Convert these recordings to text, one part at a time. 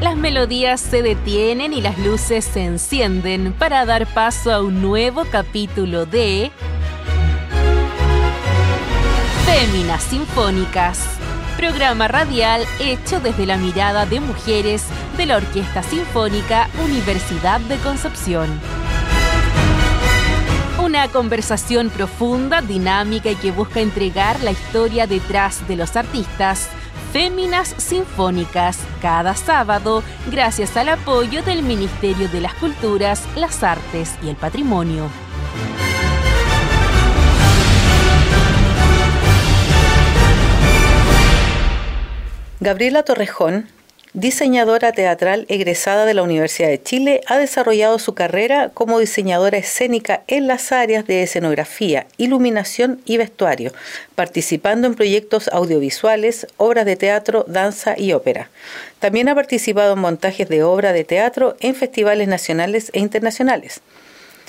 Las melodías se detienen y las luces se encienden para dar paso a un nuevo capítulo de Féminas Sinfónicas, programa radial hecho desde la mirada de mujeres de la Orquesta Sinfónica Universidad de Concepción. Una conversación profunda, dinámica y que busca entregar la historia detrás de los artistas Féminas Sinfónicas cada sábado gracias al apoyo del Ministerio de las Culturas, las Artes y el Patrimonio. Gabriela Torrejón Diseñadora teatral egresada de la Universidad de Chile, ha desarrollado su carrera como diseñadora escénica en las áreas de escenografía, iluminación y vestuario, participando en proyectos audiovisuales, obras de teatro, danza y ópera. También ha participado en montajes de obra de teatro en festivales nacionales e internacionales.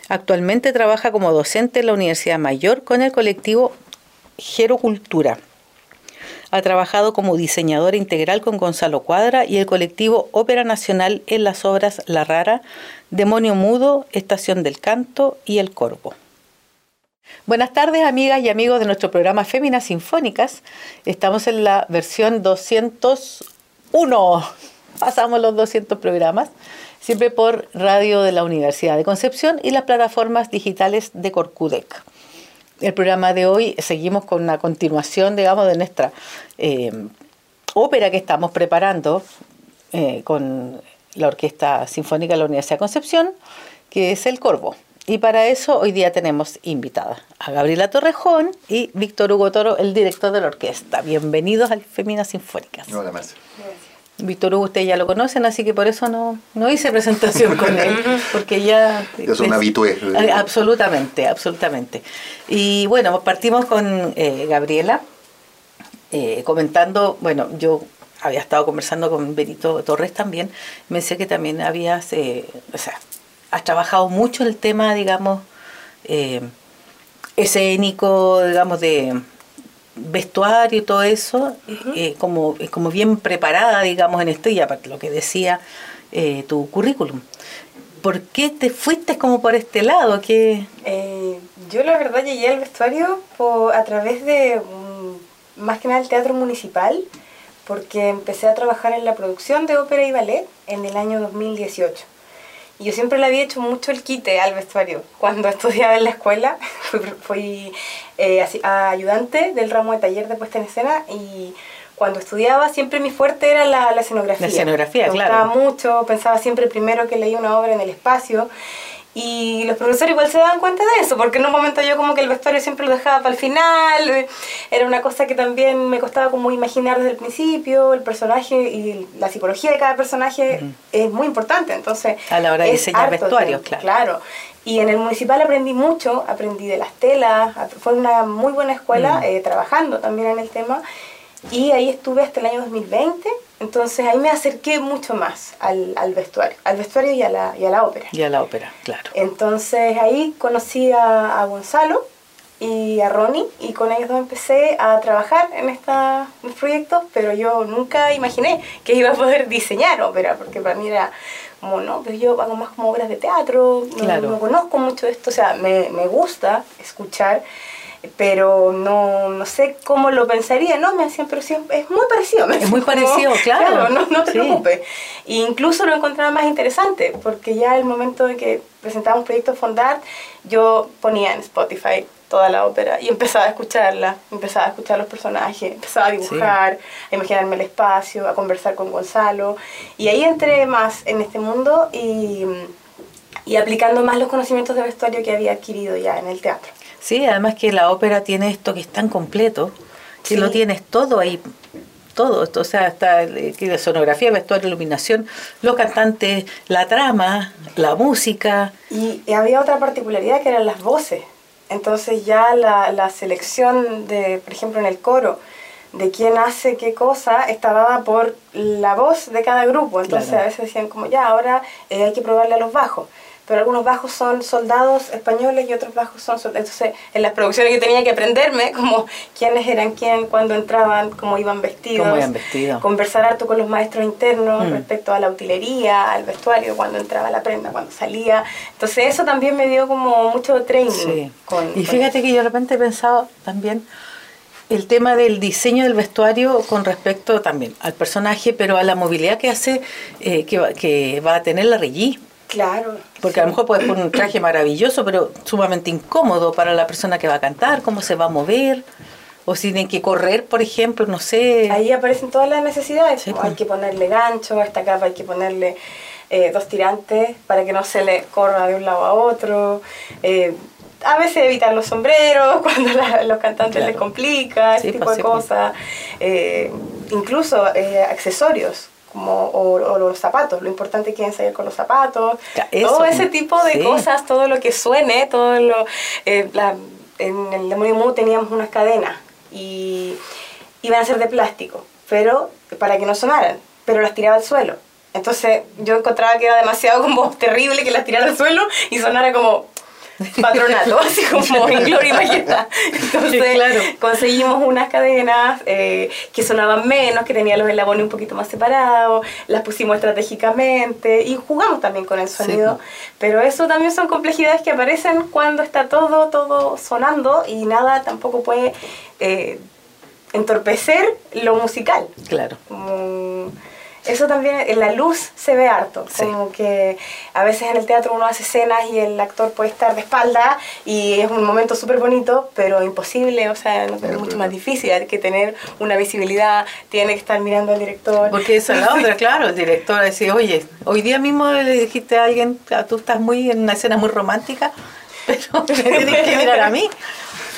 Actualmente trabaja como docente en la Universidad Mayor con el colectivo Gerocultura. Ha trabajado como diseñadora integral con Gonzalo Cuadra y el colectivo Ópera Nacional en las obras La Rara, Demonio Mudo, Estación del Canto y El Corvo. Buenas tardes, amigas y amigos de nuestro programa Féminas Sinfónicas. Estamos en la versión 201. Pasamos los 200 programas, siempre por radio de la Universidad de Concepción y las plataformas digitales de Corcudec el programa de hoy seguimos con una continuación, digamos, de nuestra eh, ópera que estamos preparando eh, con la Orquesta Sinfónica de la Universidad de Concepción, que es El Corvo. Y para eso hoy día tenemos invitada a Gabriela Torrejón y Víctor Hugo Toro, el director de la orquesta. Bienvenidos al Feminas Sinfónicas. Hola, Marcia. Víctor Hugo, ustedes ya lo conocen, así que por eso no, no hice presentación con él, porque ya... Es un habitué. Eh, absolutamente, absolutamente. Y bueno, partimos con eh, Gabriela, eh, comentando, bueno, yo había estado conversando con Benito Torres también, me decía que también habías, o sea, has trabajado mucho el tema, digamos, escénico, digamos, de vestuario y todo eso, eh, como, como bien preparada, digamos, en esto, y aparte lo que decía eh, tu currículum. ¿Por qué te fuiste como por este lado? que Eh, yo la verdad llegué al vestuario a través de, más que nada, el teatro municipal, porque empecé a trabajar en la producción de ópera y ballet en el año 2018 yo siempre le había hecho mucho el quite al vestuario. Cuando estudiaba en la escuela, fui, eh, ayudante del ramo de taller de puesta en escena y cuando estudiaba siempre mi fuerte era la, escenografía. La escenografía, Me claro. gustaba mucho, pensaba siempre primero que leía una obra en el espacio y los profesores igual se daban cuenta de eso, porque en un momento yo como que el vestuario siempre lo dejaba para el final, eh, era una cosa que también me costaba como imaginar desde el principio, el personaje y la psicología de cada personaje es muy importante, entonces... A la hora de diseñar vestuarios, claro. Claro, y en el municipal aprendí mucho, aprendí de las telas, fue una muy buena escuela, eh, trabajando también en el tema, y ahí estuve hasta el año 2020 entonces ahí me acerqué mucho más al, al vestuario, al vestuario y a, la, y a la ópera. Y a la ópera, claro. Entonces ahí conocí a, a Gonzalo y a Ronnie y con ellos dos empecé a trabajar en estos proyectos, pero yo nunca imaginé que iba a poder diseñar ópera, porque para mí era como, no, pues yo hago más como obras de teatro, no, no conozco mucho esto, o sea, me, me gusta escuchar pero no, no sé cómo lo pensaría, ¿no? Me decían, pero sí, es muy parecido. es muy parecido, claro. no, no te preocupes. E incluso lo encontraba más interesante, porque ya el momento de que presentábamos proyectos Fondart, yo ponía en Spotify toda la ópera y empezaba a escucharla, empezaba a escuchar los personajes, empezaba a dibujar, a imaginarme el espacio, a conversar con Gonzalo. Y ahí entré más en este mundo y, y aplicando más los conocimientos de vestuario que había adquirido ya en el teatro. Sí, además que la ópera tiene esto que es tan completo, que lo tienes todo ahí, todo, o sea, está la sonografía, vestuario, iluminación, los cantantes, la trama, la música. Y, había otra particularidad que eran las voces. Entonces ya la, la, selección de, por ejemplo, en el coro, de quién hace qué cosa, está dada por la voz de cada grupo. Entonces a veces decían como, ya, ahora eh, hay que probarle a los bajos pero algunos bajos son soldados españoles y otros bajos son soldados. Entonces, en las producciones yo tenía que aprenderme como quiénes eran quién, cuándo entraban, cómo iban vestidos. Cómo iban vestidos. Conversar harto con los maestros internos mm. respecto a la utilería, al vestuario, cuando entraba la prenda, cuando salía. Entonces, eso también me dio como mucho training. Sí. y fíjate que yo de repente he pensado también el tema del diseño del vestuario con respecto también al personaje, pero a la movilidad que hace, eh, que, va, que va a tener la Reggie. Claro. Porque a lo mejor puede poner un traje maravilloso, pero sumamente incómodo para la persona que va a cantar, cómo se va a mover, o si tienen que correr, por ejemplo, no sé. Ahí aparecen todas las necesidades. Hay pues. que ponerle gancho a esta capa, hay que ponerle eh, dos tirantes para que no se le corra de un lado a otro. Eh, a veces evitar los sombreros cuando los cantantes les complica, ese tipo pues de pues. cosas. Eh, incluso accesorios. Como, o, los zapatos, lo importante es que ensayar con los zapatos, todo ese tipo de cosas, todo lo que suene, todo lo... Eh, en el demonio Mu teníamos unas cadenas y iban a ser de plástico, pero para que no sonaran, pero las tiraba al suelo. Entonces yo encontraba que era demasiado como terrible que las tirara al suelo y sonara como patronato, así como en gloria y majestad. Entonces conseguimos unas cadenas eh, que sonaban menos, que tenían los eslabones un poquito más separados, las pusimos estratégicamente y jugamos también con el sonido. Pero eso también son complejidades que aparecen cuando está todo, todo sonando y nada tampoco puede eh, entorpecer lo musical. Claro. Eso también, en la luz se ve harto, como que a veces en el teatro uno hace escenas y el actor puede estar de espalda y es un momento súper bonito, pero imposible, o sea, es mucho más difícil, hay que tener una visibilidad, tiene que estar mirando al director. Porque esa es la otra, claro, el director dice, oye, hoy día mismo le dijiste a alguien, tú estás muy en una escena muy romántica, pero me tienes que mirar a mí.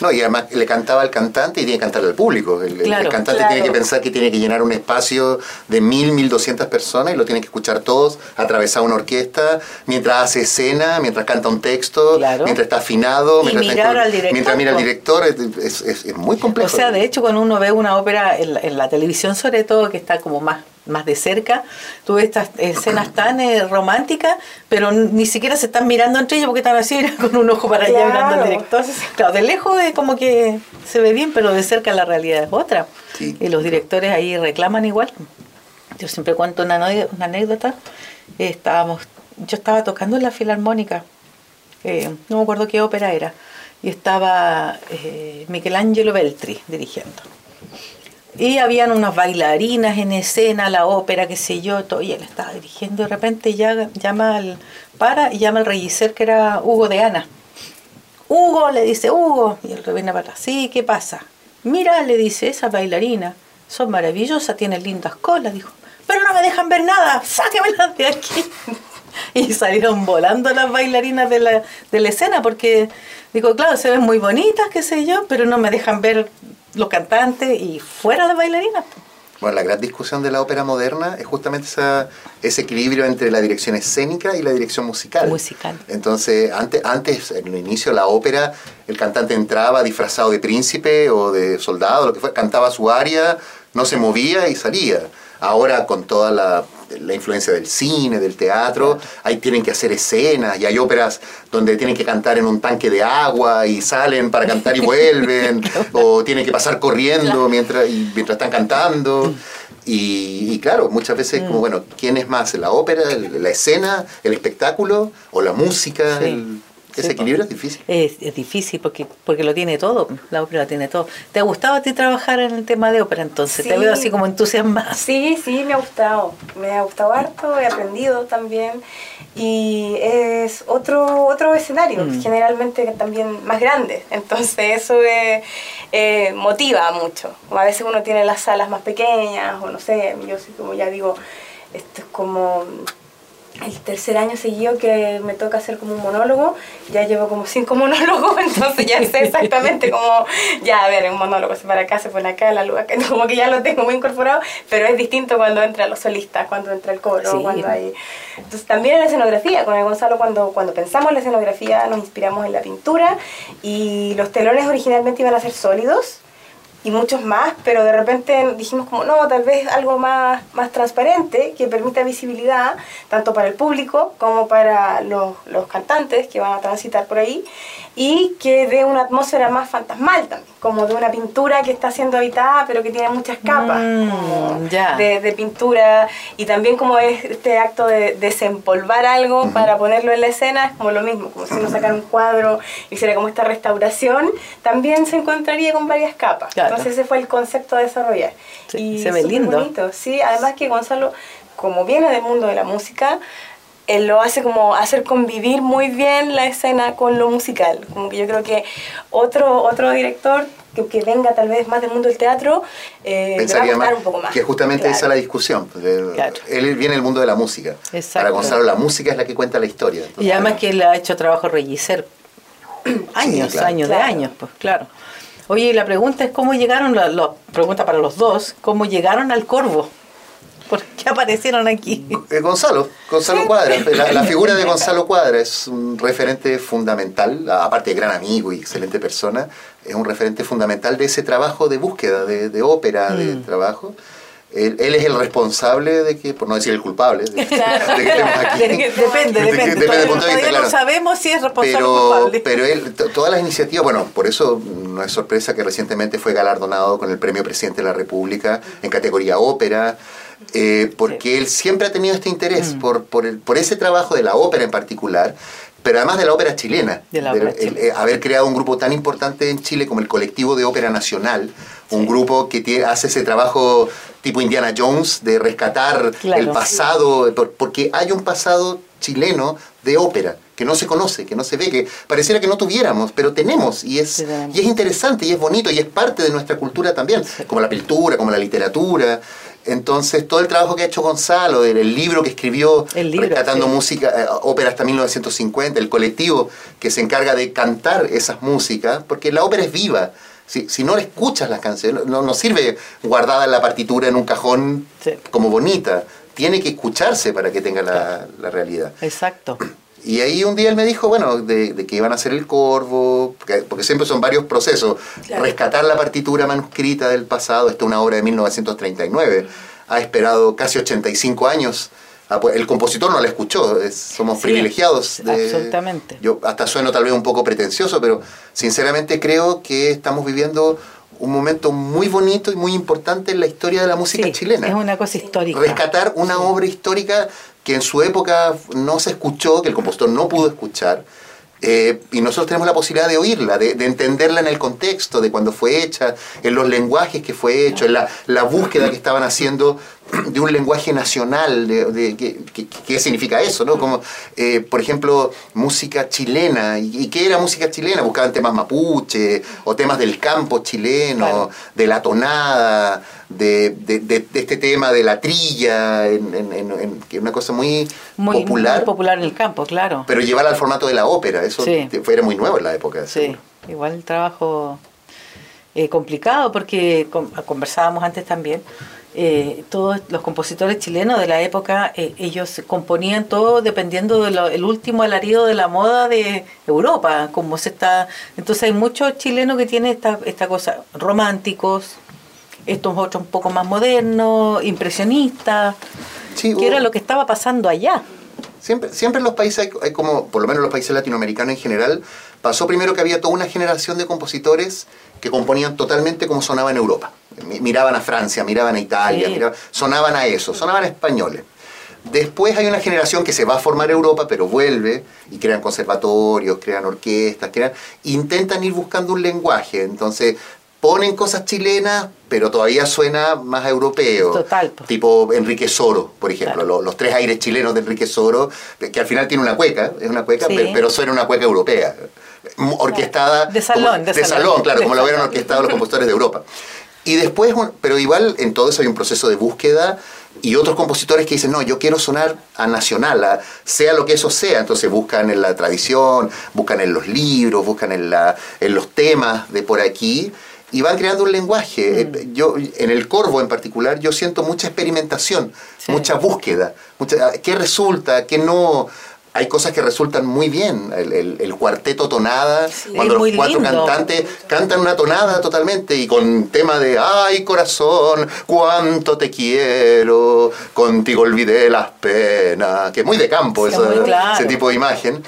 No, y además le cantaba al cantante y tiene que cantarle al público. El, cantante tiene que pensar que tiene que llenar un espacio de mil, mil doscientas personas y lo tiene que escuchar todos, atravesar una orquesta, mientras hace escena, mientras canta un texto, mientras está afinado, mientras, mirar al director, mientras mira al director. Es, es, muy complejo. O sea, de hecho, cuando uno ve una ópera en la televisión, sobre todo, que está como más más de cerca, tuve estas escenas tan eh, románticas, pero ni siquiera se están mirando entre ellos porque están así con un ojo para allá mirando al director. Claro, de lejos es como que se ve bien, pero de cerca la realidad es otra. Y los directores ahí reclaman igual. Yo siempre cuento una, anécdota. Estábamos, yo estaba tocando en la filarmónica, eh, no me acuerdo qué ópera era, y estaba eh, Michelangelo Beltri dirigiendo. Y habían unas bailarinas en escena, la ópera, qué sé yo, todo, y él estaba dirigiendo. De repente ya, llama al, para y llama al regisor que era Hugo de Ana. Hugo, le dice, Hugo. Y el viene para sí, ¿qué pasa? Mira, le dice, esas bailarinas son maravillosas, tienen lindas colas, dijo. Pero no me dejan ver nada, sáquemelas de aquí. y salieron volando las bailarinas de la, de la escena porque, digo, claro, se ven muy bonitas, qué sé yo, pero no me dejan ver los cantantes y fuera de bailarinas. Bueno, la gran discusión de la ópera moderna es justamente esa, ese equilibrio entre la dirección escénica y la dirección musical. Musical. Entonces, antes, antes, en el inicio de la ópera, el cantante entraba disfrazado de príncipe o de soldado, lo que fue, cantaba su aria, no se movía y salía. Ahora, con toda la la influencia del cine, del teatro, ahí tienen que hacer escenas y hay óperas donde tienen que cantar en un tanque de agua y salen para cantar y vuelven, o tienen que pasar corriendo mientras, mientras están cantando. Y, claro, muchas veces como, mm. bueno, ¿quién es más? ¿La ópera, la escena, el espectáculo o la música? Ese equilibrio es difícil. Es, difícil porque, porque lo tiene todo, la ópera lo tiene todo. ¿Te ha gustado a ti trabajar en el tema de ópera entonces? Te veo así como entusiasmada. Sí, sí, me ha gustado. Me ha gustado harto, he aprendido también. Y es otro, otro escenario, mm. generalmente también más grande. Entonces eso eh, motiva mucho. A veces uno tiene las salas más pequeñas, o no sé, yo como ya digo, esto es como el tercer año seguido que me toca hacer como un monólogo, ya llevo como cinco monólogos, entonces ya sé exactamente cómo, ya a ver, un monólogo se para acá, se pone acá, la luz acá, como que ya lo tengo muy incorporado, pero es distinto cuando entra los solistas, cuando entra el coro, cuando hay... Entonces también en la escenografía, con el Gonzalo cuando, cuando pensamos en la escenografía nos inspiramos en la pintura y los telones originalmente iban a ser sólidos, y muchos más, pero de repente dijimos como, no, tal vez algo más, más transparente que permita visibilidad tanto para el público como para los, los cantantes que van a transitar por ahí y que dé una atmósfera más fantasmal también, como de una pintura que está siendo habitada pero que tiene muchas capas Mm, ya. de, de pintura y también como es este acto de desempolvar algo para ponerlo en la escena, es como lo mismo, como si uno sacara un cuadro y hiciera como esta restauración, también se encontraría con varias capas. Claro. Entonces ese fue el concepto a desarrollar. Sí, y se ve lindo. bonito, sí, además que Gonzalo, como viene del mundo de la música, él lo hace como hacer convivir muy bien la escena con lo musical. Como que yo creo que otro, otro director que, que venga tal vez más del mundo del teatro, eh, le va a pensaría más un poco más. que justamente Claro. esa es la discusión. pues, Claro. Él viene del mundo de la música. Exacto. Para Gonzalo la música es la que cuenta la historia. Y además que él ha hecho trabajo rellicer años, claro. años de años, pues claro. Oye, la pregunta es cómo llegaron, la, la pregunta para los dos, ¿cómo llegaron al Corvo? ¿Por qué aparecieron aquí? Eh, Gonzalo, Gonzalo Cuadra. La, la figura de Gonzalo Cuadra es un referente fundamental, aparte de gran amigo y excelente persona, es un referente fundamental de ese trabajo de búsqueda, de, de ópera, de Mm. trabajo. Él, él es el responsable de que, por no decir el culpable, de, de que estemos aquí. Depende, De depende. depende del punto de vista, todavía no claro. sabemos si es responsable o pero, culpable. pero él, to- todas las iniciativas, bueno, por eso no es sorpresa que recientemente fue galardonado con el Premio Presidente de la República en categoría ópera, eh, porque él siempre ha tenido este Mm. interés por, por, el- por ese trabajo de la ópera en particular, pero además de la ópera chilena. De la ópera el- eh, haber creado un grupo tan importante en Chile como el Colectivo de Ópera Nacional, un grupo que tie- hace ese trabajo tipo Indiana Jones de rescatar Claro. el pasado, por- porque hay un pasado chileno de ópera que no se conoce, que no se ve, que pareciera que no tuviéramos, pero tenemos y es, Sí, y es interesante y es bonito y es parte de nuestra cultura también, como la pintura, como la literatura. Entonces, todo el trabajo que ha hecho Gonzalo, el, libro que escribió, libro, rescatando sí. música, eh, ópera hasta 1950, el colectivo que se encarga de cantar esas músicas, porque la ópera es viva. Si, si no escuchas las canciones, no, no sirve guardada en la partitura en un cajón Sí. como bonita. Tiene que escucharse para que tenga la, la realidad. Exacto. Y ahí un día él me dijo, bueno, de, de que iban a hacer el corvo, porque, porque siempre son varios procesos. Claro. Rescatar la partitura manuscrita del pasado, esta es una obra de 1939. Ha esperado casi 85 años. Ah, pues, El compositor no la escuchó, es- somos Sí, privilegiados. de- absolutamente. Yo hasta sueno tal vez un poco pretencioso, pero sinceramente creo que estamos viviendo un momento muy bonito y muy importante en la historia de la música Sí, chilena Es una cosa histórica. rescatar una obra histórica que en su época no se escuchó, que el compositor no pudo escuchar, eh, y nosotros tenemos la posibilidad de oírla, de, de entenderla en el contexto, de cuando fue hecha, en los lenguajes que fue hecho, en la búsqueda que estaban haciendo de un lenguaje nacional, de, de- ¿qué, qué- qué significa eso? ¿no? Como, eh, por ejemplo, música chilena. ¿Y, qué era música chilena? Buscaban temas mapuche o temas del campo chileno, Claro. de la tonada, de, de- de- de este tema de la trilla, en, en- en- en- que es una cosa muy, muy popular, muy popular en el campo, claro. pero llevarla al formato de la ópera, eso Sí. era muy nuevo en la época. Sí, seguro. igual el trabajo eh, complicado porque con- conversábamos antes también. Eh, todos los compositores chilenos de la época, eh, ellos componían todo dependiendo del último alarido de la moda de Europa, como se está. Entonces hay muchos chilenos que tienen esta, esta cosa, románticos, estos otros un poco más modernos, impresionistas, Sí, que era lo que estaba pasando allá. Siempre, siempre en los países, hay, hay como, por lo menos en los países latinoamericanos en general, pasó primero que había toda una generación de compositores que componían totalmente como sonaba en Europa. Mi- Miraban a Francia, miraban a Italia, Sí. miraban- sonaban a eso, sonaban a españoles. Después hay una generación que se va a formar a Europa, pero vuelve y crean conservatorios, crean orquestas, crean, intentan ir buscando un lenguaje. Entonces ponen cosas chilenas, pero todavía suena más europeo. Total. Tipo Enrique Soro, por ejemplo, Claro. los, tres aires chilenos de Enrique Soro, que al final tiene una cueca, es una cueca, Sí. pe- pero suena una cueca europea. Orquestada. De salón, como- de de salón. salón, claro, De como lo hubieran orquestado los compositores de Europa. Y después, pero igual en todo eso hay un proceso de búsqueda y otros compositores que dicen, no, yo quiero sonar a nacional, a- sea lo que eso sea. Entonces buscan en la tradición, buscan en los libros, buscan en, la, en los temas de por aquí y van creando un lenguaje. Mm. Eh, Yo, en el Corvo en particular, yo siento mucha experimentación, Sí. mucha búsqueda. Mucha, ¿Qué resulta? ¿Qué no? Hay cosas que resultan muy bien. El, cuarteto tonada, cuando los cuatro cantantes cantan una tonada totalmente y con tema de ay corazón, cuánto te quiero, contigo olvidé las penas, que es muy de campo ese tipo de imagen.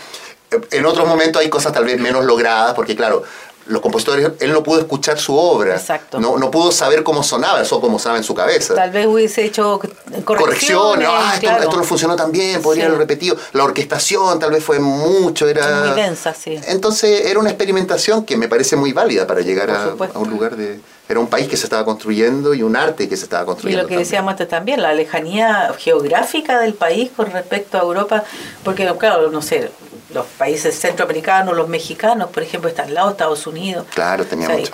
En otros momentos hay cosas tal vez menos logradas, porque claro, los compositores, él no pudo escuchar su obra, No, no pudo saber cómo sonaba, eso como sonaba en su cabeza. Tal vez hubiese hecho correcciones. ah, esto, no funcionó tan bien, podría haberlo repetido. La orquestación tal vez fue mucho, era... Muy densa, sí. Entonces era una experimentación que me parece muy válida para llegar a, un lugar de... Era un país que se estaba construyendo y un arte que se estaba construyendo. Y lo que decíamos antes también, la lejanía geográfica del país con respecto a Europa, porque claro, no sé, los países centroamericanos, los mexicanos, por ejemplo, están al lado de Estados Unidos. Claro, teníamos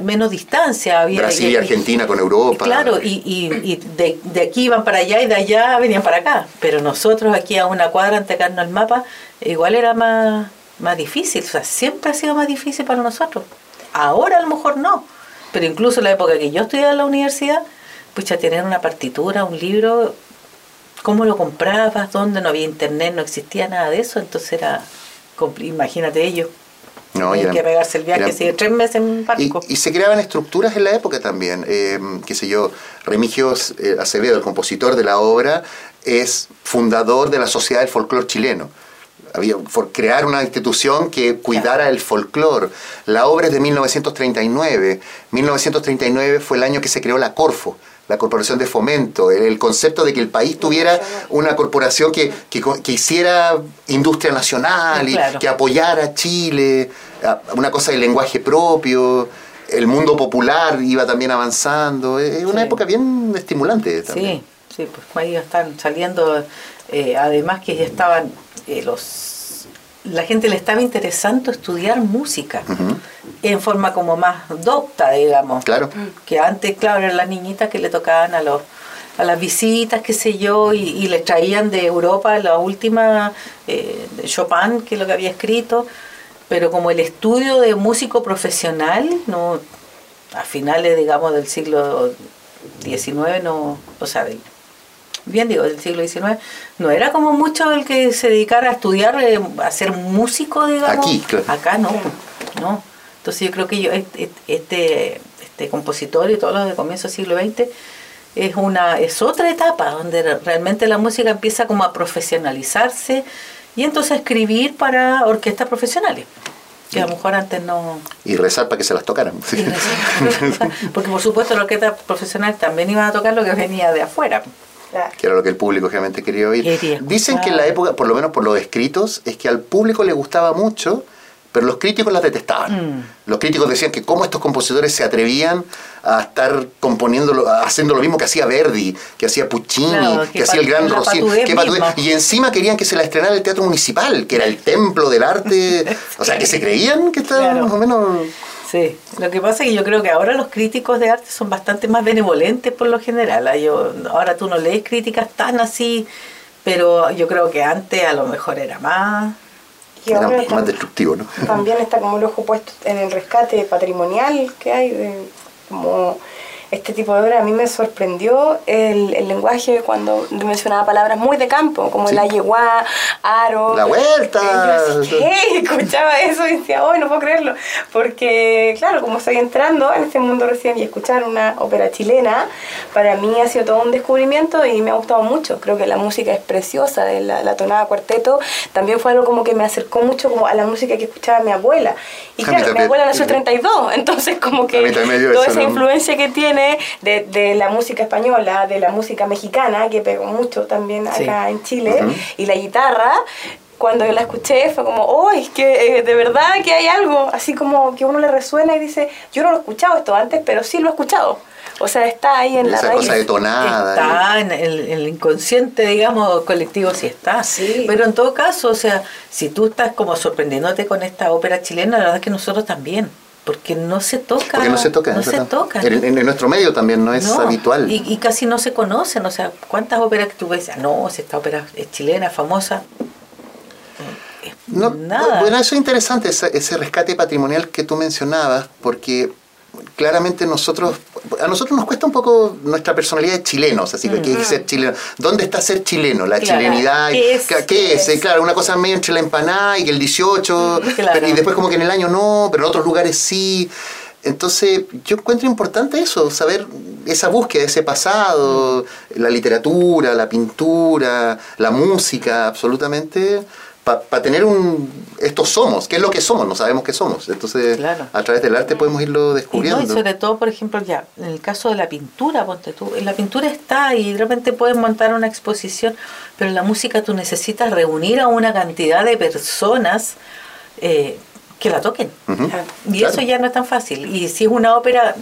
menos distancia. Había, Brasil y, Argentina con Europa. Claro, y, y, de, de, aquí iban para allá y de allá venían para acá. Pero nosotros aquí a una cuadra ante el mapa, igual era más, más difícil. O sea, siempre ha sido más difícil para nosotros. Ahora a lo mejor no. Pero incluso en la época que yo estudiaba en la universidad, pues ya tener una partitura, un libro, cómo lo comprabas, dónde no había internet, no existía nada de eso, entonces era, imagínate ellos. No, y que pegarse el viaje, sigue tres meses en barco. Y, se creaban estructuras en la época también. Eh, qué sé yo, Remigios eh, Acevedo, el compositor de la obra, es fundador de la Sociedad del Folclor Chileno. Había por crear una institución que cuidara el folclore. La obra es de 1939. 1939 fue el año que se creó la Corfo, la corporación de fomento, el, concepto de que el país tuviera una corporación que, que, hiciera industria nacional y que apoyara a Chile, una cosa de lenguaje propio, el mundo popular iba también avanzando, es una época bien estimulante también. Sí, sí, pues ahí están saliendo, eh, además que ya estaban eh, los la gente le estaba interesando estudiar música en forma como más docta, digamos. Claro. Que antes, claro, eran las niñitas que le tocaban a los a las visitas, qué sé yo, y, y les traían de Europa la última eh, de Chopin, que es lo que había escrito, pero como el estudio de músico profesional, no a finales, digamos, del siglo XIX, no, o sea, bien digo, del siglo XIX, no era como mucho el que se dedicara a estudiar, eh, a ser músico, digamos. Aquí, Acá no, no. Entonces yo creo que yo, este, este, compositor y todos los de comienzo del siglo XX es una es otra etapa donde realmente la música empieza como a profesionalizarse y entonces a escribir para orquestas profesionales que a lo mejor antes no... Y rezar para que se las tocaran. porque por supuesto la orquesta profesional también iban a tocar lo que venía de afuera que era lo que el público realmente quería oír. Dicen que en la época, por lo menos por los escritos, es que al público le gustaba mucho, pero los críticos las detestaban. Mm. Los críticos decían que cómo estos compositores se atrevían a estar componiendo, haciendo lo mismo que hacía Verdi, que hacía Puccini, que, hacía el gran Rossini. y encima querían que se la estrenara el Teatro Municipal, que era el templo del arte. o sea, que se creían que estaba más o menos... Sí, lo que pasa es que yo creo que ahora los críticos de arte son bastante más benevolentes por lo general. ¿ah? Yo, ahora tú no lees críticas tan así, pero yo creo que antes a lo mejor era más... era más destructivo, ¿no? También está como el ojo puesto en el rescate patrimonial que hay, de, como este tipo de obra, a mí me sorprendió el, el lenguaje cuando mencionaba palabras muy de campo, como la yegua, aro. La vuelta. Escuchaba eso y decía, hoy no puedo creerlo. Porque, claro, como estoy entrando en este mundo recién y escuchar una ópera chilena, para mí ha sido todo un descubrimiento y me ha gustado mucho. Creo que la música es preciosa, de la, la tonada cuarteto también fue algo como que me acercó mucho como a la música que escuchaba mi abuela. Y claro, mi abuela nació en 32, entonces como que toda esa influencia que tiene de, de, la música española, de la música mexicana, que pegó mucho también acá en Chile, y la guitarra, cuando yo la escuché fue como, oh, es que eh, de verdad que hay algo, así como que uno le resuena y dice, yo no lo he escuchado esto antes, pero sí lo he escuchado. O sea, está ahí en la Esa cosa detonada. Está en el, inconsciente, digamos, colectivo, sí está. Sí. Pero en todo caso, o sea, si tú estás como sorprendiéndote con esta ópera chilena, la verdad es que nosotros también porque no se toca. Porque no se toca. No se toca. En, nuestro medio también no es habitual. Y, casi no se conocen. O sea, ¿cuántas óperas que tú ves? Ah, no, si esta ópera es chilena, famosa. No, Nada. Bueno, eso es interesante, ese, rescate patrimonial que tú mencionabas, porque claramente nosotros, a nosotros nos cuesta un poco nuestra personalidad de chilenos, así que ¿qué es ser chileno? ¿Dónde está ser chileno? La chilenidad, ¿Qué es? ¿qué es? Claro, una cosa medio entre la empanada y que el 18, Claro. pero- y después como que en el año no, pero en otros lugares sí. Entonces, yo encuentro importante eso, saber esa búsqueda, ese pasado, la literatura, la pintura, la música, absolutamente, para tener un... Estos somos, ¿qué es lo que somos? No sabemos qué somos. Entonces, Claro. a través del arte podemos irlo Y, no, descubriendo. y sobre todo, por ejemplo, ya, en el caso de la pintura, ponte tú, en la pintura está y de repente puedes montar una exposición, pero en la música tú necesitas reunir a una cantidad de personas eh, que la toquen. Y Claro. eso ya no es tan fácil. Y si es una ópera,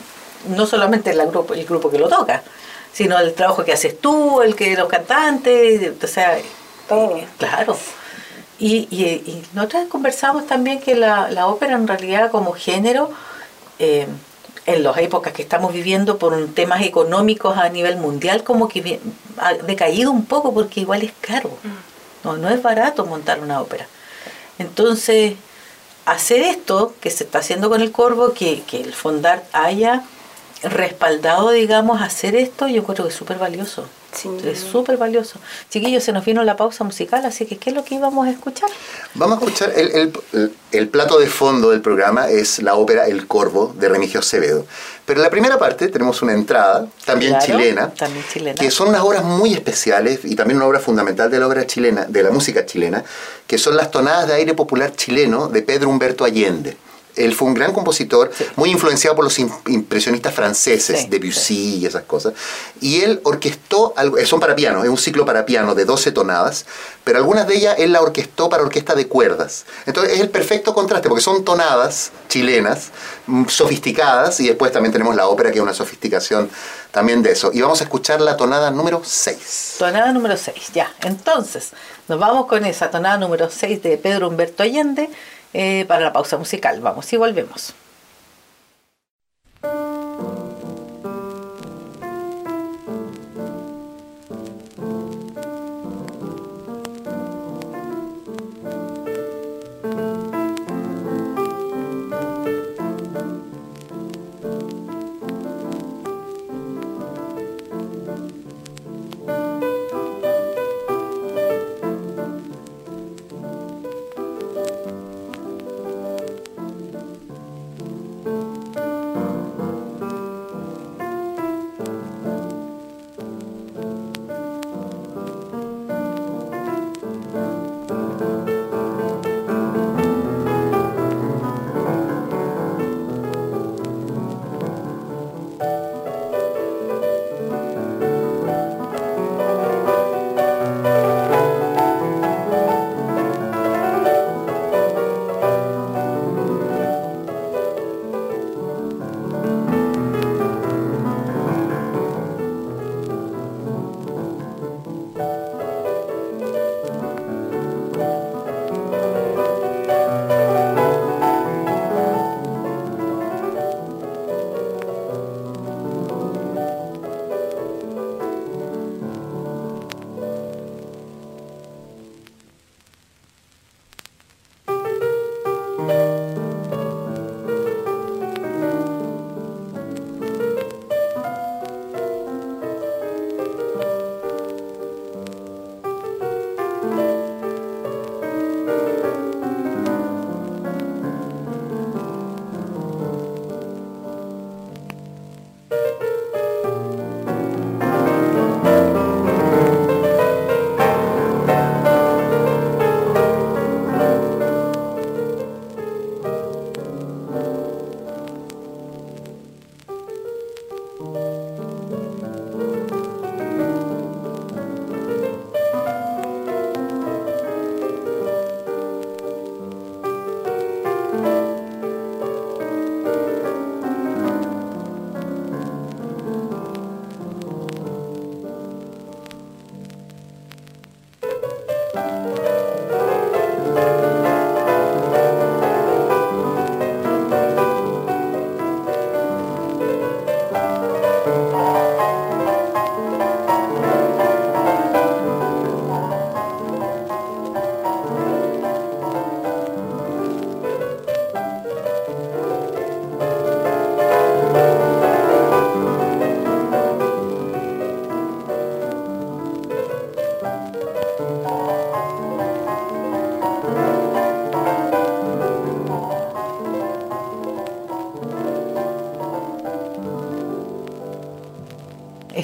no solamente la grupo, el grupo que lo toca, sino el trabajo que haces tú, el que los cantantes, o sea, Todo. eh, claro. Y, y, y nosotras conversamos también que la, la ópera en realidad como género, eh, en las épocas que estamos viviendo por un temas económicos a nivel mundial, como que ha decaído un poco porque igual es caro. No, no es barato montar una ópera. Entonces, hacer esto que se está haciendo con el Corvo, que, que el Fondart haya respaldado, digamos, hacer esto, yo creo que es súper valioso. Sí. Es súper valioso. Chiquillos, se nos vino la pausa musical, así que ¿qué es lo que íbamos a escuchar? Vamos a escuchar, el, el- el- plato de fondo del programa es la ópera El Corvo de Remigio Acevedo. Pero en la primera parte tenemos una entrada, también Claro, chilena, también chilena. que son unas obras muy especiales y también una obra fundamental de la obra chilena, de la música chilena, que son las tonadas de aire popular chileno de Pedro Humberto Allende. Él fue un gran compositor, muy influenciado por los im- impresionistas franceses, Sí, Debussy y esas cosas. Y él orquestó, algo, eh, son para piano, es un ciclo para piano de 12 tonadas, pero algunas de ellas él la orquestó para orquesta de cuerdas. Entonces es el perfecto contraste, porque son tonadas chilenas, mm, sofisticadas, y después también tenemos la ópera, que es una sofisticación también de eso. Y vamos a escuchar la tonada número 6. Tonada número 6, ya. Entonces, nos vamos con esa tonada número 6 de Pedro Humberto Allende eh, para la pausa musical. Vamos y volvemos.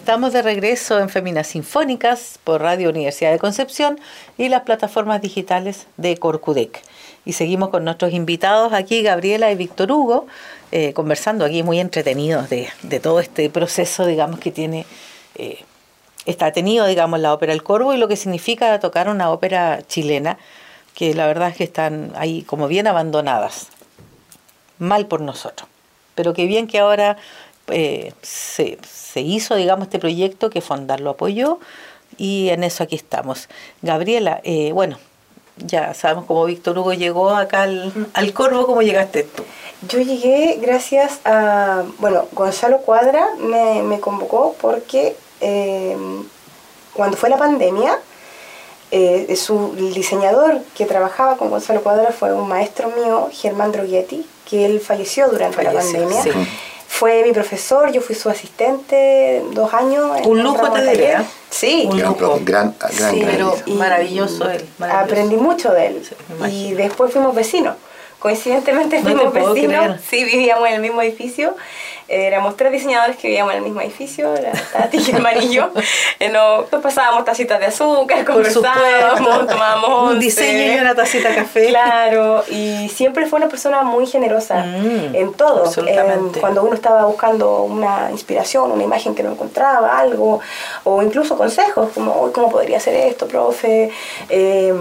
Estamos de regreso en Feminas Sinfónicas por Radio Universidad de Concepción y las plataformas digitales de Corcudec. Y seguimos con nuestros invitados aquí, Gabriela y Víctor Hugo, eh, conversando aquí muy entretenidos de, todo este proceso, digamos, que tiene, eh, está tenido, digamos, la ópera El Corvo y lo que significa tocar una ópera chilena, que la verdad es que están ahí como bien abandonadas. Mal por nosotros. Pero qué bien que ahora eh, se, se, hizo, digamos, este proyecto, que Fondar lo apoyó y en eso aquí estamos. Gabriela, eh, bueno, ya sabemos cómo Víctor Hugo llegó acá al, Corvo, ¿cómo llegaste tú? Yo llegué gracias a, bueno, Gonzalo Cuadra me, me convocó porque eh, cuando fue la pandemia, eh, su diseñador que trabajaba con Gonzalo Cuadra fue un maestro mío, Germán Droguetti, que él falleció durante la pandemia. Fue mi profesor, yo fui su asistente dos años. Un lujo te diría. Sí, un lujo. Gran, gran, pero maravilloso él. Aprendí mucho de él. y después fuimos vecinos. Coincidentemente fuimos vecinos. Sí, vivíamos en el mismo edificio éramos tres diseñadores que vivíamos en el mismo edificio, la Tati, y yo. Eh, nos, pasábamos tacitas de azúcar, conversábamos, tomábamos Un diseño y una tacita de café. Claro, y siempre fue una persona muy generosa mm, en todo. cuando uno estaba buscando una inspiración, una imagen que no encontraba, algo, o incluso consejos, como, ¿cómo podría ser esto, profe? Eh,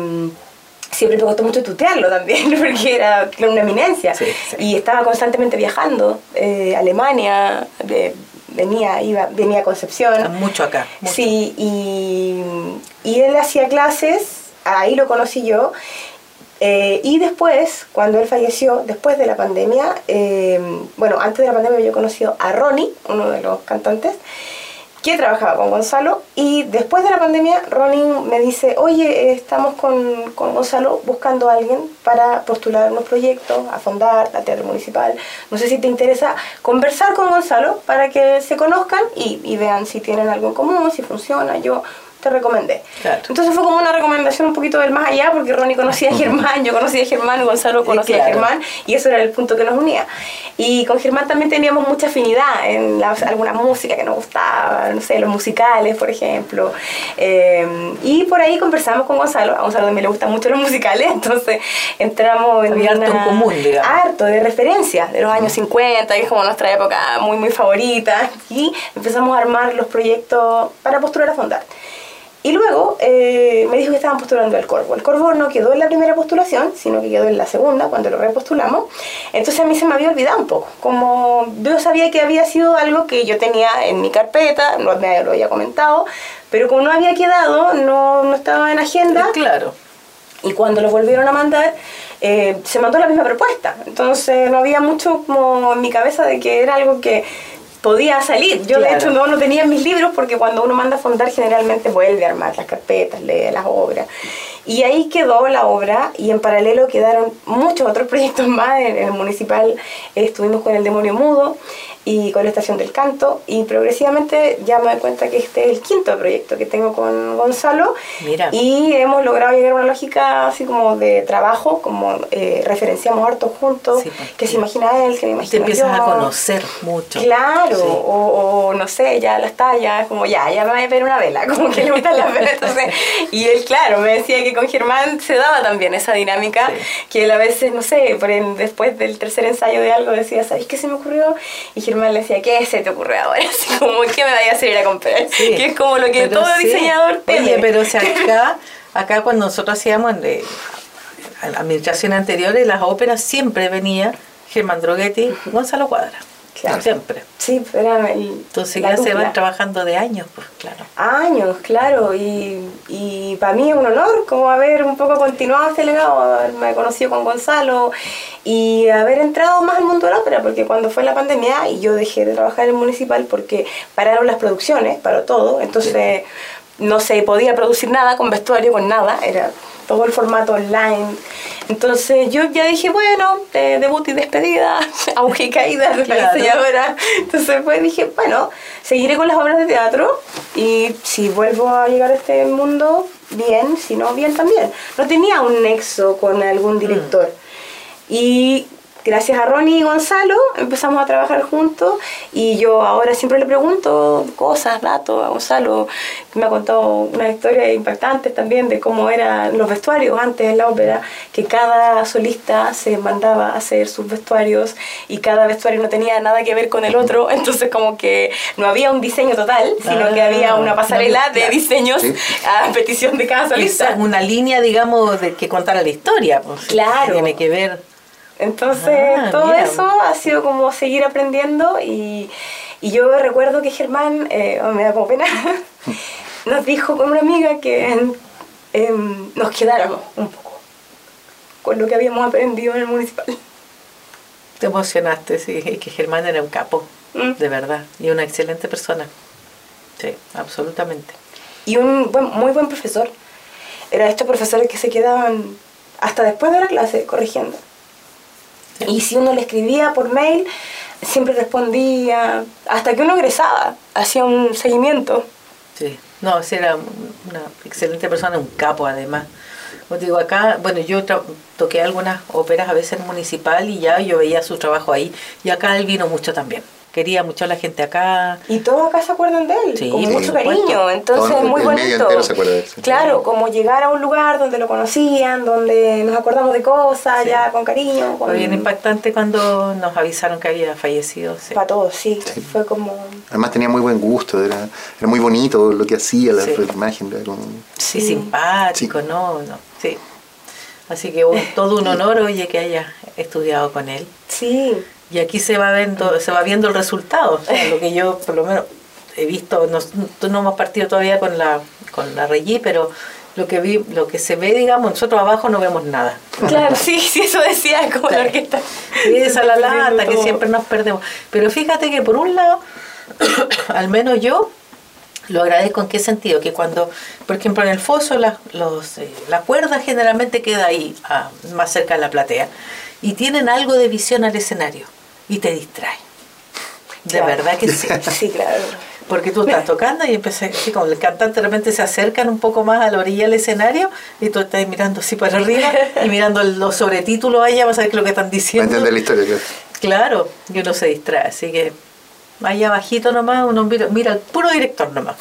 siempre me costó mucho tutearlo también, porque era una eminencia. Y estaba constantemente viajando, eh, Alemania, venía, iba, venía a Concepción. Mucho acá. Sí, y, y, él hacía clases, ahí lo conocí yo. Eh, y después, cuando él falleció, después de la pandemia, eh, bueno, antes de la pandemia yo conocido a Ronnie, uno de los cantantes, que trabajaba con Gonzalo y después de la pandemia Ronin me dice, oye, estamos con, con Gonzalo buscando a alguien para postular unos proyectos, a fondar la Teatro Municipal. No sé si te interesa conversar con Gonzalo para que se conozcan y, y vean si tienen algo en común, si funciona. Yo te recomendé. Entonces fue como una recomendación un poquito del más allá, porque Ronnie conocía a Germán, yo conocía a Germán, Gonzalo conocía a Germán, y eso era el punto que nos unía. Y con Germán también teníamos mucha afinidad en alguna música que nos gustaba, no sé, los musicales, por ejemplo. Eh, y por ahí conversamos con Gonzalo, a Gonzalo también le gustan mucho los musicales, entonces entramos en harto en común, digamos. Harto de referencia de los años 50, que es como nuestra época muy, muy favorita, y empezamos a armar los proyectos para postular a fondar. Y luego eh, me dijo que estaban postulando el Corvo. El Corvo no quedó en la primera postulación, sino que quedó en la segunda, cuando lo repostulamos. Entonces a mí se me había olvidado un poco. Como yo sabía que había sido algo que yo tenía en mi carpeta, no me lo había comentado, pero como no había quedado, no, no estaba en agenda. Claro. Y cuando lo volvieron a mandar, eh, se mandó la misma propuesta. Entonces no había mucho como en mi cabeza de que era algo que podía salir. Yo de hecho no, no tenía mis libros porque cuando uno manda a fondar generalmente vuelve a armar las carpetas, lee las obras. Y ahí quedó la obra y en paralelo quedaron muchos otros proyectos más. En el municipal estuvimos con el demonio mudo y con la estación del canto y progresivamente ya me doy cuenta que este es el quinto proyecto que tengo con Gonzalo. Mira. y hemos logrado llegar a una lógica así como de trabajo como eh, referenciamos harto juntos pues, que se imagina él que me imagino te empiezas a conocer mucho. Claro o, no sé ya las tallas como ya ya me va a ver una vela como que le gustan las velas entonces y él claro me decía que con Germán se daba también esa dinámica que él a veces no sé por después del tercer ensayo de algo decía ¿sabéis qué se me ocurrió? y Germán le decía, ¿qué se te ocurre ahora? Así como, ¿qué me vaya a ir a comprar? que es como lo que todo diseñador tiene. Oye, pero o sea, acá, acá cuando nosotros hacíamos eh, la administración anteriores, las óperas siempre venía Germán Droguetti, Gonzalo Cuadra. Siempre. Sí, eran el, Entonces ya se van trabajando de años, pues claro. Años, claro. Y, y para mí es un honor como haber un poco continuado este legado, haberme conocido con Gonzalo y haber entrado más al mundo de la ópera, porque cuando fue la pandemia y yo dejé de trabajar en el municipal porque pararon las producciones, paró todo, entonces no se podía producir nada con vestuario, con nada, era todo el formato online. Entonces yo ya dije, bueno, debut y despedida, auge y caída de la diseñadora. Entonces pues dije, bueno, seguiré con las obras de teatro y si vuelvo a llegar a este mundo, bien, si no, bien también. No tenía un nexo con algún director. Y gracias a Ronnie y Gonzalo empezamos a trabajar juntos y yo ahora siempre le pregunto cosas, datos a Gonzalo, que me ha contado una historia impactante también de cómo eran los vestuarios antes en la ópera, que cada solista se mandaba a hacer sus vestuarios y cada vestuario no tenía nada que ver con el otro, entonces como que no había un diseño total, sino que había ah, una pasarela de diseños a petición de cada solista. Esa una línea, digamos, de que contara la historia, pues. Claro. Tiene que ver entonces, ah, todo eso ha sido como seguir aprendiendo y, y yo recuerdo que Germán, eh, oh, me da como pena, nos dijo con una amiga que em, nos quedáramos un poco con lo que habíamos aprendido en el municipal. Te emocionaste, sí, que Germán era un capo, mm. de verdad, y una excelente persona. Sí, absolutamente. Y un muy buen profesor. Era estos profesores que se quedaban hasta después de la clase corrigiendo. Y si uno le escribía por mail, siempre respondía, hasta que uno egresaba, hacía un seguimiento. Sí, no, era una excelente persona, un capo además. Os digo, acá, bueno, yo toqué algunas óperas a veces municipal y ya yo veía su trabajo ahí. Y acá él vino mucho también quería mucho a la gente acá. Y todos acá se acuerdan de él, con mucho cariño, entonces es muy bonito. Claro, como llegar a un lugar donde lo conocían, donde nos acordamos de cosas, ya con cariño. Fue bien impactante cuando nos avisaron que había fallecido. Para todos, sí. fue como... Además tenía muy buen gusto, era, era muy bonito lo que hacía, la, imagen. Era como... Sí, simpático, no, no, sí. Así que todo un honor, oye, que haya estudiado con él. Sí. Y aquí se va viendo, se va viendo el resultado. lo que yo por lo menos he visto, no, no hemos partido todavía con la, con la Regí, pero lo que vi, lo que se ve, digamos, nosotros abajo no vemos nada. Claro, sí, sí, eso decía como la orquesta. Y esa la lata que siempre nos perdemos. Pero fíjate que por un lado, al menos yo lo agradezco en qué sentido, que cuando, por ejemplo, en el foso la, los, eh, la cuerda generalmente queda ahí, más cerca de la platea, y tienen algo de visión al escenario y te distrae. De verdad que sí. sí, claro. Porque tú estás tocando y empieza, como el cantante de repente se acercan un poco más a la orilla del escenario y tú estás mirando así para arriba y mirando los sobretítulos allá vas a ver qué es lo que están diciendo. entender la historia, claro. Claro, y uno se distrae, así que allá bajito nomás, uno mira, mira al puro director nomás.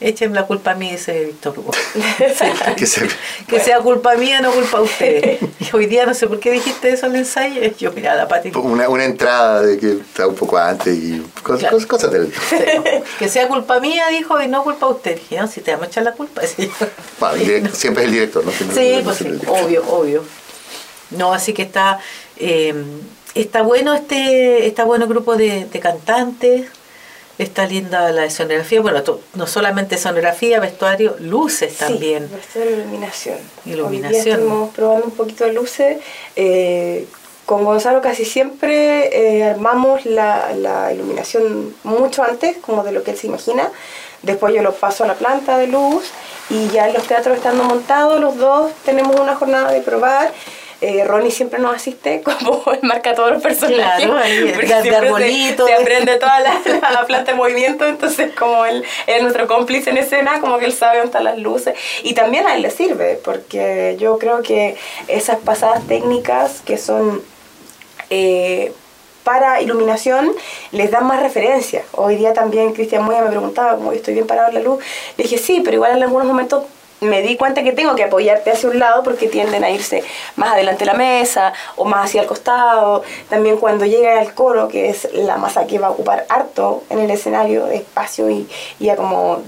Echen la culpa a mí, dice Víctor Hugo. que, sea culpa mía, no culpa de ustedes. Y hoy día no sé por qué dijiste eso en el ensayo. Yo, mira, la Pati. Una, una entrada de que está un poco antes y cosas, cosas, del. que sea culpa mía, dijo, y no culpa de usted. Dije, no, si te vamos a echar la culpa. siempre es el director, ¿no? sí, pues obvio, obvio. No, así que está. Eh, está bueno este está bueno grupo de, de cantantes Está linda la escenografía, bueno, no solamente escenografía, vestuario, luces también. Sí, vestuario iluminación. Iluminación. estamos probando un poquito de luces. Eh, con Gonzalo casi siempre eh, armamos la, la, iluminación mucho antes, como de lo que él se imagina. Después yo lo paso a la planta de luz y ya en los teatros estando montados, los dos tenemos una jornada de probar eh, Ronnie siempre nos asiste como marca todos los personajes. Claro, ahí, de arbolito. Se, aprende toda la, la, planta de movimiento, entonces como él es nuestro cómplice en escena, como que él sabe dónde están las luces. Y también a él le sirve, porque yo creo que esas pasadas técnicas que son... Eh, para iluminación les dan más referencia. Hoy día también Cristian Moya me preguntaba, como estoy bien parado en la luz, le dije sí, pero igual en algunos momentos me di cuenta que tengo que apoyarte hacia un lado porque tienden a irse más adelante de la mesa o más hacia el costado. También cuando llega al coro, que es la masa que va a ocupar harto en el escenario de espacio y, y a como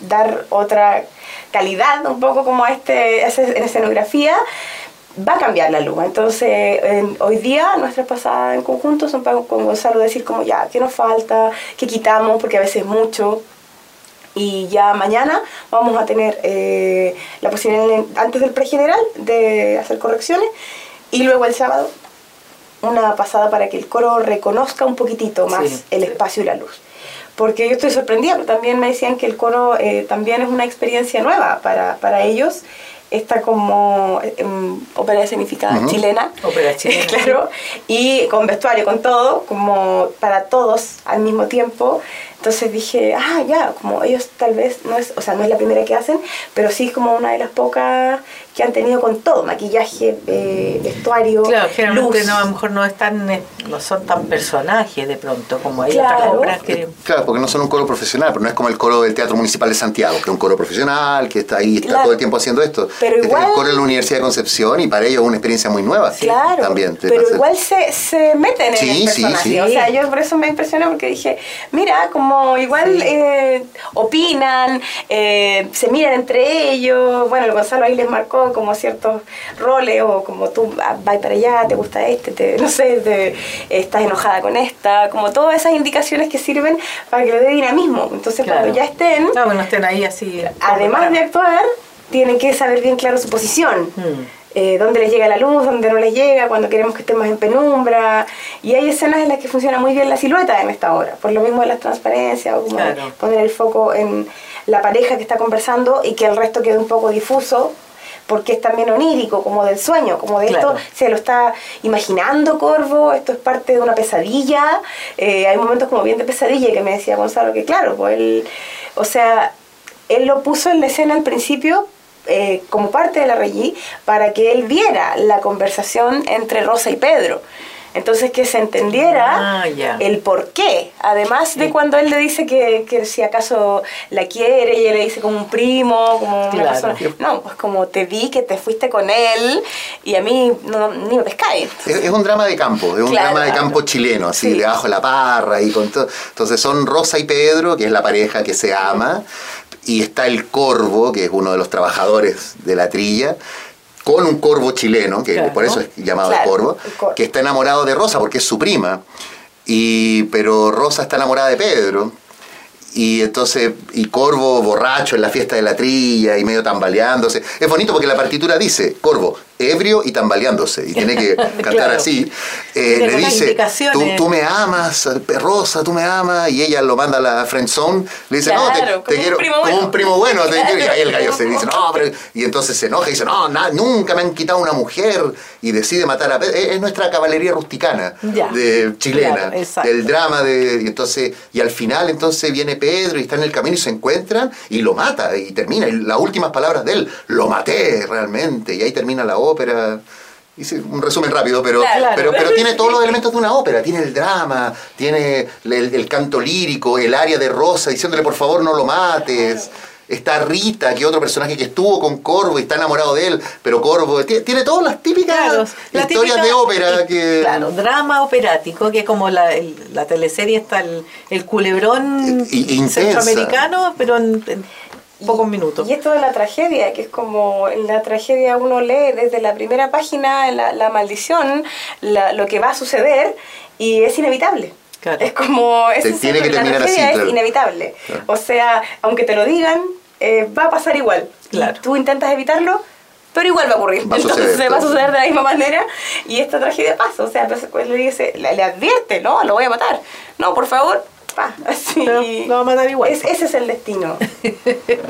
dar otra calidad un poco como a, este, en escenografía, va a cambiar la luz. Entonces, hoy día nuestras pasadas en conjunto son para con Gonzalo decir como ya, ¿qué nos falta? ¿Qué quitamos? Porque a veces mucho y ya mañana vamos a tener eh, la posibilidad antes del pregeneral de hacer correcciones y luego el sábado una pasada para que el coro reconozca un poquitito más el espacio y la luz. Porque yo estoy sorprendida, pero también me decían que el coro eh, también es una experiencia nueva para, para ellos está como em, ópera escenificada chilena. Ópera chilena. claro. Y con vestuario, con todo, como para todos al mismo tiempo. Entonces dije, ah, ya, como ellos tal vez no es, o sea, no es la primera que hacen, pero sí es como una de las pocas que han tenido con todo, maquillaje, eh, vestuario, Claro, generalmente luz. no, a lo mejor no, es tan, eh, no son tan personajes de pronto como hay Claro. otras obras que... Claro, porque no son un coro profesional, pero no es como el coro del Teatro Municipal de Santiago, que es un coro profesional, que está ahí, está Claro. todo el tiempo haciendo esto. Pero Este es igual- el coro de la Universidad de Concepción y para ellos es una experiencia muy nueva. Claro, También. pero igual se, se meten Sí, en el sí, personaje. sí. O sea, yo por eso me impresioné porque dije, mira, como igual Sí. eh, opinan, eh, se miran entre ellos. Bueno, el Gonzalo ahí les marcó como ciertos roles o como tú ah, vas para allá, te gusta este, te, no sé, te- estás enojada con esta, como todas esas indicaciones que sirven para que le dé dinamismo. Entonces, Claro. cuando ya estén, No, bueno, estén ahí así... además de actuar, tienen que saber bien claro su posición. Mm. Eh, dónde les llega la luz, dónde no les llega, cuando queremos que estén más en penumbra. Y hay escenas en las que funciona muy bien la silueta en esta obra, por lo mismo de las transparencias, o como Claro. poner el foco en la pareja que está conversando y que el resto quede un poco difuso, porque es también onírico, como del sueño, como de Claro. esto se lo está imaginando Corvo, esto es parte de una pesadilla. Eh, hay momentos como bien de pesadilla que me decía Gonzalo que, claro, pues él, o sea, él lo puso en la escena al principio eh, como parte de la Regí para que él viera la conversación entre Rosa y Pedro. Entonces que se entendiera Ah, el por qué. Además de Sí. cuando él le dice que, que si acaso la quiere y ella le dice como un primo, como una Claro. persona. No, pues como te vi que te fuiste con él y a mí no, ni me pescáis. Es, es un drama de campo, es un Claro. drama de campo chileno, así, Sí. debajo de la parra y con todo. Entonces son Rosa y Pedro, que es la pareja que se ama, y está el Corvo, que es uno de los trabajadores de la trilla, con un corvo chileno, que Claro. por eso es llamado Claro, el corvo, el corvo. que está enamorado de Rosa porque es su prima. Y, pero Rosa está enamorada de Pedro. Y entonces, y Corvo borracho en la fiesta de la trilla y medio tambaleándose. Es bonito porque la partitura dice, Corvo, ebrio y tambaleándose. Y tiene que cantar Claro. así. Eh, le dice, tú, tú me amas, Rosa, tú me amas. Y ella lo manda a la friend zone. Le dice, no, te, Claro, te quiero como bueno. un primo bueno. te Claro. quiero". Y ahí el gallo se dice, no, pero... Y entonces se enoja y dice, no, na- nunca me han quitado una mujer. Y decide matar a Pedro. Es, es nuestra caballería rusticana Ya. de chilena. Claro, del drama de y entonces y al final entonces viene Pedro y está en el camino y se encuentran y lo mata y termina y las últimas palabras de él lo maté realmente y ahí termina la ópera Hice un resumen rápido, pero, Claro. pero, pero tiene todos los elementos de una ópera. Tiene el drama, tiene el, el canto lírico, el área de Rosa diciéndole por favor no lo mates. Está Rita, que otro personaje que estuvo con Corvo y está enamorado de él, pero Corvo tiene, tiene todas las típicas Claro, la historias típica- de ópera que... Claro, drama operático, que como la, el- la teleserie está el, el culebrón Y- centroamericano, pero en, en pocos minutos. Y esto de la tragedia, que es como en la tragedia uno lee desde la primera página la, la maldición, la- lo que va a suceder y es inevitable. Claro. Es como Se ese tiene que la terminar tragedia así, es claro. inevitable. Claro. O sea, aunque te lo digan, eh, va a pasar igual. Claro. Tú intentas evitarlo, pero igual va a ocurrir. Va a Entonces suceder, va a suceder de la misma manera y esta tragedia pasa. O sea, entonces pues, le dice, le, le advierte, no, lo voy a matar. No, por favor. Pa, así. Pero lo va a matar igual. Es- ese es el destino.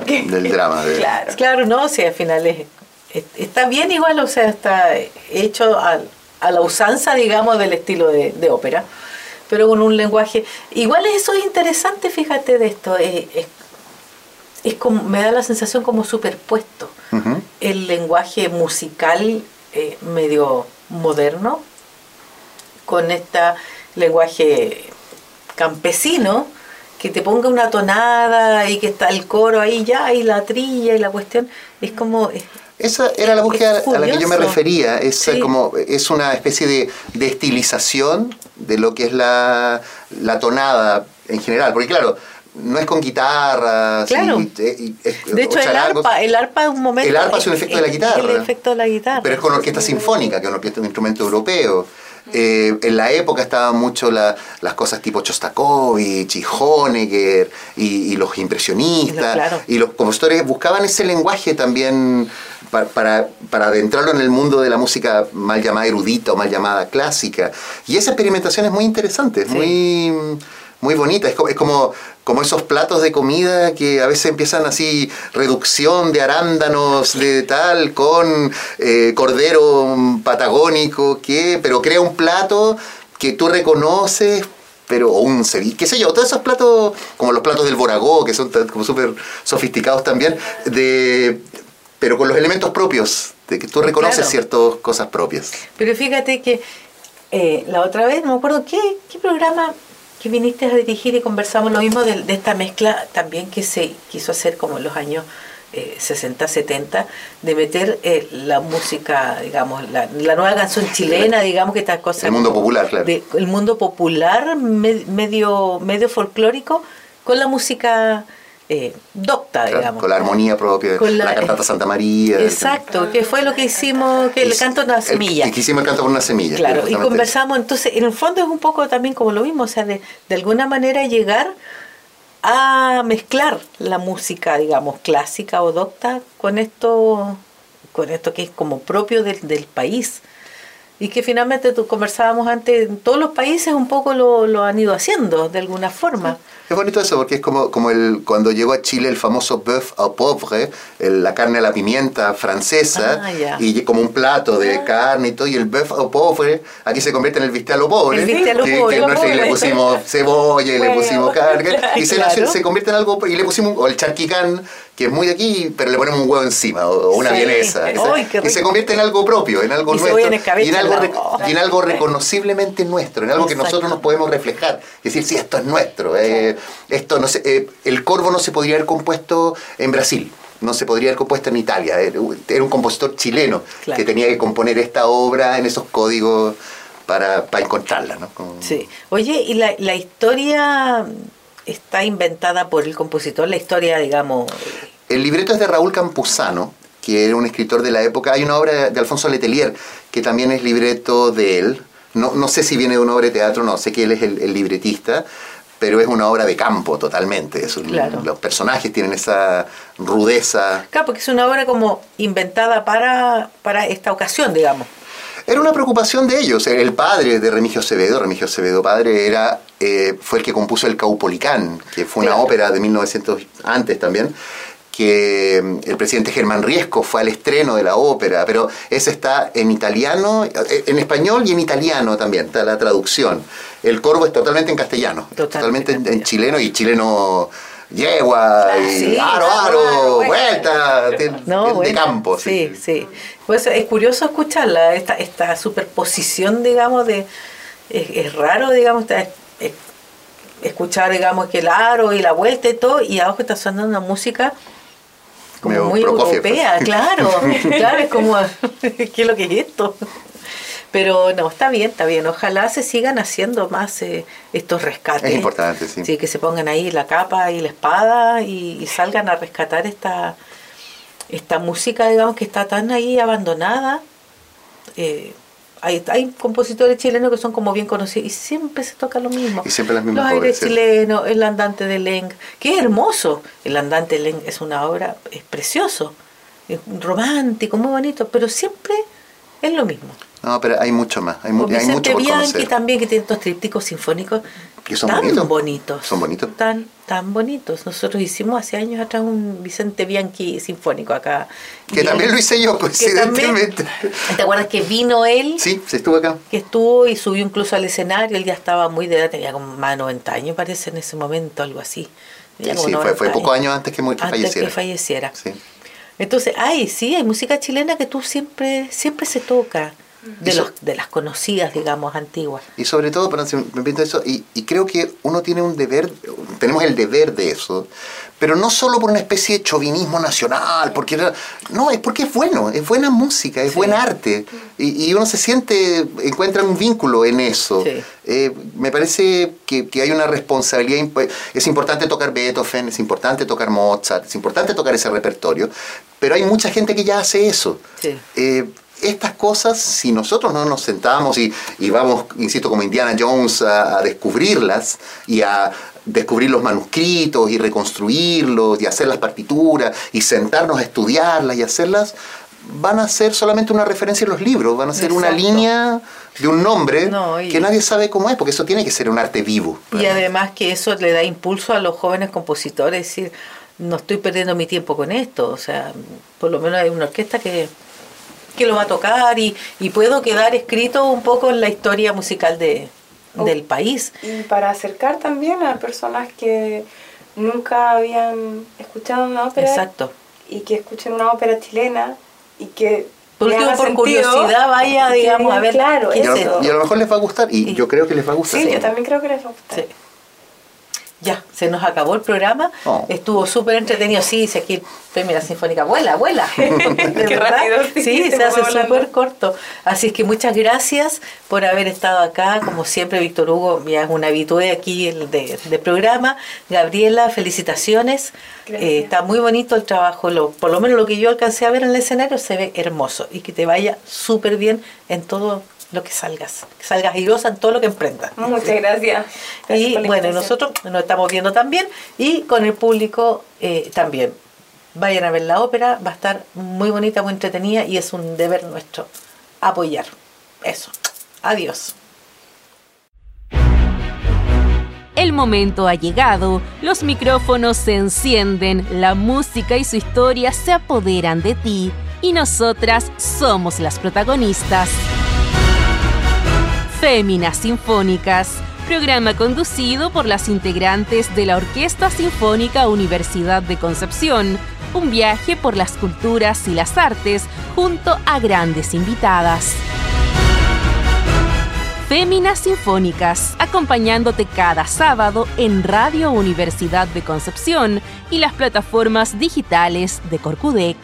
del drama. de- Claro. Claro, no, si al final es, es- está bien igual, o sea, está hecho a, la usanza, digamos, del estilo de, de ópera, pero con un lenguaje. Igual eso es interesante, fíjate de esto, es, es- es como, me da la sensación como superpuesto. El lenguaje musical eh, medio moderno, con este lenguaje campesino, que te ponga una tonada y que está el coro ahí ya, y la trilla y la cuestión, es como... es- Esa era la búsqueda a la que yo me refería. Es Sí. como es una especie de, de estilización de lo que es la, la tonada en general. Porque claro, no es con guitarra. Claro. eh, y- de hecho, el arpa, el arpa es un momento... El arpa es un efecto de la guitarra. El efecto de la guitarra. Pero es con orquesta sinfónica, que es una orquesta, un instrumento europeo. Eh, en la época estaban mucho la- las cosas tipo Chostakovich y Honegger y, y los impresionistas. Claro. Y los compositores buscaban ese lenguaje también pa- para, para adentrarlo en el mundo de la música mal llamada erudita o mal llamada clásica. Y esa experimentación es muy interesante, es Sí. muy, muy bonita. Es como, es como, como esos platos de comida que a veces empiezan así, reducción de arándanos de tal, con eh, cordero patagónico, que, pero crea un plato que tú reconoces pero o un ceviche, qué sé yo, todos esos platos, como los platos del Boragó, que son como súper sofisticados también, de, pero con los elementos propios, de que tú reconoces ciertas cosas propias. Pero fíjate que eh, la otra vez, no me acuerdo qué, qué programa que viniste a dirigir y conversamos lo mismo de, de, esta mezcla también que se quiso hacer como en los años 60, eh, 70, de meter eh, la música, digamos, la, nueva canción chilena, digamos, que estas cosas... El mundo popular, claro. el mundo popular, medio, medio folclórico, con la música eh, docta, digamos. Con la armonía propia, con la, cantata Santa María. Exacto, que fue lo que hicimos, que el canto de una semilla. Y que hicimos el canto con una semilla. Claro, y conversamos, entonces, en el fondo es un poco también como lo mismo, o sea, de, de alguna manera llegar a mezclar la música, digamos, clásica o docta con esto, con esto que es como propio del, del país. Y que finalmente tú conversábamos antes, todos los países un poco lo, lo han ido haciendo de alguna forma. Es bonito eso, porque es como, como el, cuando llegó a Chile el famoso bœuf au poivre, la carne a la pimienta francesa, ah, y como un plato de ah. carne y todo, y el bœuf au poivre aquí se convierte en el bistec a lo pobre, que, le pusimos cebolla y le pusimos carne, y se, se, convierte en algo, y le pusimos, o el charquicán, que es muy de aquí, pero le ponemos un huevo encima, o una vienesa, y se convierte en algo propio, en algo nuestro, y en algo, en algo reconociblemente nuestro, en algo que nosotros nos podemos reflejar, decir, sí, esto es nuestro. Eh, esto no eh, el corvo no se podría haber compuesto en Brasil no se podría haber compuesto en Italia. Era un compositor chileno que tenía que componer esta obra en esos códigos para, encontrarla. ¿no? Sí. Oye, ¿y la, la, historia está inventada por el compositor? La historia, digamos... El libreto es de Raúl Campuzano, que era un escritor de la época. Hay una obra de Alfonso Letelier, que también es libreto de él. No, no sé si viene de una obra de teatro, no, sé que él es el libretista pero es una obra de campo totalmente. Los personajes tienen esa rudeza. Claro, porque es una obra como inventada para, para esta ocasión, digamos. Era una preocupación de ellos. El padre de Remigio Acevedo, Remigio Acevedo padre, era, eh, fue el que compuso el Caupolicán, que fue una ópera de 1900 antes también que mm, el presidente Germán Riesco fue al estreno de la ópera, pero ese está en italiano, eh, en español y en italiano también, está la traducción. El corvo es totalmente en castellano, totalmente, en, chileno y chileno yegua y aro, aro, vuelta, de, campo. Sí, sí. Pues es curioso escucharla, esta, esta superposición, digamos, de... Es, raro, digamos, escuchar, digamos, que el aro y la vuelta y todo, y abajo está sonando una música como muy europea, claro, claro, es como, ¿qué es lo que es esto? Pero no, está bien, está bien. Ojalá se sigan haciendo más eh, estos rescates. Es importante, sí. Sí, que se pongan ahí la capa y la espada y, salgan a rescatar esta, esta música, digamos, que está tan ahí abandonada. Eh, hay, hay compositores chilenos que son como bien conocidos y siempre se toca lo mismo. Y siempre las mismas Los aires chilenos, el andante de Leng, que es hermoso. El andante de Leng es una obra, es precioso, es romántico, muy bonito, pero siempre es lo mismo. No, pero hay mucho más, hay, hay mucho por Bianchi también, que tiene estos trípticos sinfónicos que son tan bonitos. Son bonitos. Tan, tan bonitos. Nosotros hicimos hace años atrás un Vicente Bianchi sinfónico acá. Que también lo hice yo, coincidentemente. ¿Te acuerdas que vino él? Sí, se estuvo acá. Que estuvo y subió incluso al escenario. Él ya estaba muy de edad, tenía como más de 90 años, parece, en ese momento, algo así. Sí, fue, fue pocos años antes que, antes falleciera. que falleciera. Sí. Entonces, ay, sí, hay música chilena que tú siempre, siempre se toca de, los, de las conocidas, digamos, antiguas. Y sobre todo, para me eso, y, y, creo que uno tiene un deber, tenemos el deber de eso, pero no solo por una especie de chauvinismo nacional, porque no, es porque es bueno, es buena música, es buen arte, y, y, uno se siente, encuentra un vínculo en eso. Eh, me parece que, que, hay una responsabilidad, es importante tocar Beethoven, es importante tocar Mozart, es importante tocar ese repertorio, pero hay mucha gente que ya hace eso. Eh, estas cosas, si nosotros no nos sentamos y, vamos, insisto, como Indiana Jones a, descubrirlas y a descubrir los manuscritos y reconstruirlos y hacer las partituras y sentarnos a estudiarlas y hacerlas, van a ser solamente una referencia en los libros, van a ser una línea de un nombre que nadie sabe cómo es, porque eso tiene que ser un arte vivo. Y además que eso le da impulso a los jóvenes compositores, decir, no estoy perdiendo mi tiempo con esto, o sea, por lo menos hay una orquesta que que lo va a tocar y, y puedo quedar escrito un poco en la historia musical de, del país. Y para acercar también a personas que nunca habían escuchado una ópera. Exacto. Y que escuchen una ópera chilena y que por, por curiosidad vaya, digamos, a ver. Claro, y, a lo, y, a lo, mejor les va a gustar, y, yo creo que les va a gustar. Sí, yo también creo que les va a gustar. Sí. Ya, se nos acabó el programa. Oh. Estuvo súper entretenido. Sí, dice aquí Femina Sinfónica. Vuela, vuela. De Qué verdad. rápido, sí, sí, se hace súper corto. Así es que muchas gracias por haber estado acá. Como siempre, Víctor Hugo ya es un habitué aquí el de, de programa. Gabriela, felicitaciones. Eh, está muy bonito el trabajo. Lo, por lo menos lo que yo alcancé a ver en el escenario se ve hermoso. Y que te vaya súper bien en todo lo que salgas. Que salgas airosa en todo lo que emprendas. Muchas gracias. Gracias Y bueno, nosotros nos estamos viendo también y con el público eh, también. Vayan a ver la ópera, va a estar muy bonita, muy entretenida y es un deber nuestro apoyar. Eso. Adiós. El momento ha llegado, los micrófonos se encienden, la música y su historia se apoderan de ti y nosotras somos las protagonistas. Féminas Sinfónicas, programa conducido por las integrantes de la Orquesta Sinfónica Universidad de Concepción, un viaje por las culturas y las artes junto a grandes invitadas. Féminas Sinfónicas, acompañándote cada sábado en Radio Universidad de Concepción y las plataformas digitales de Corcudec.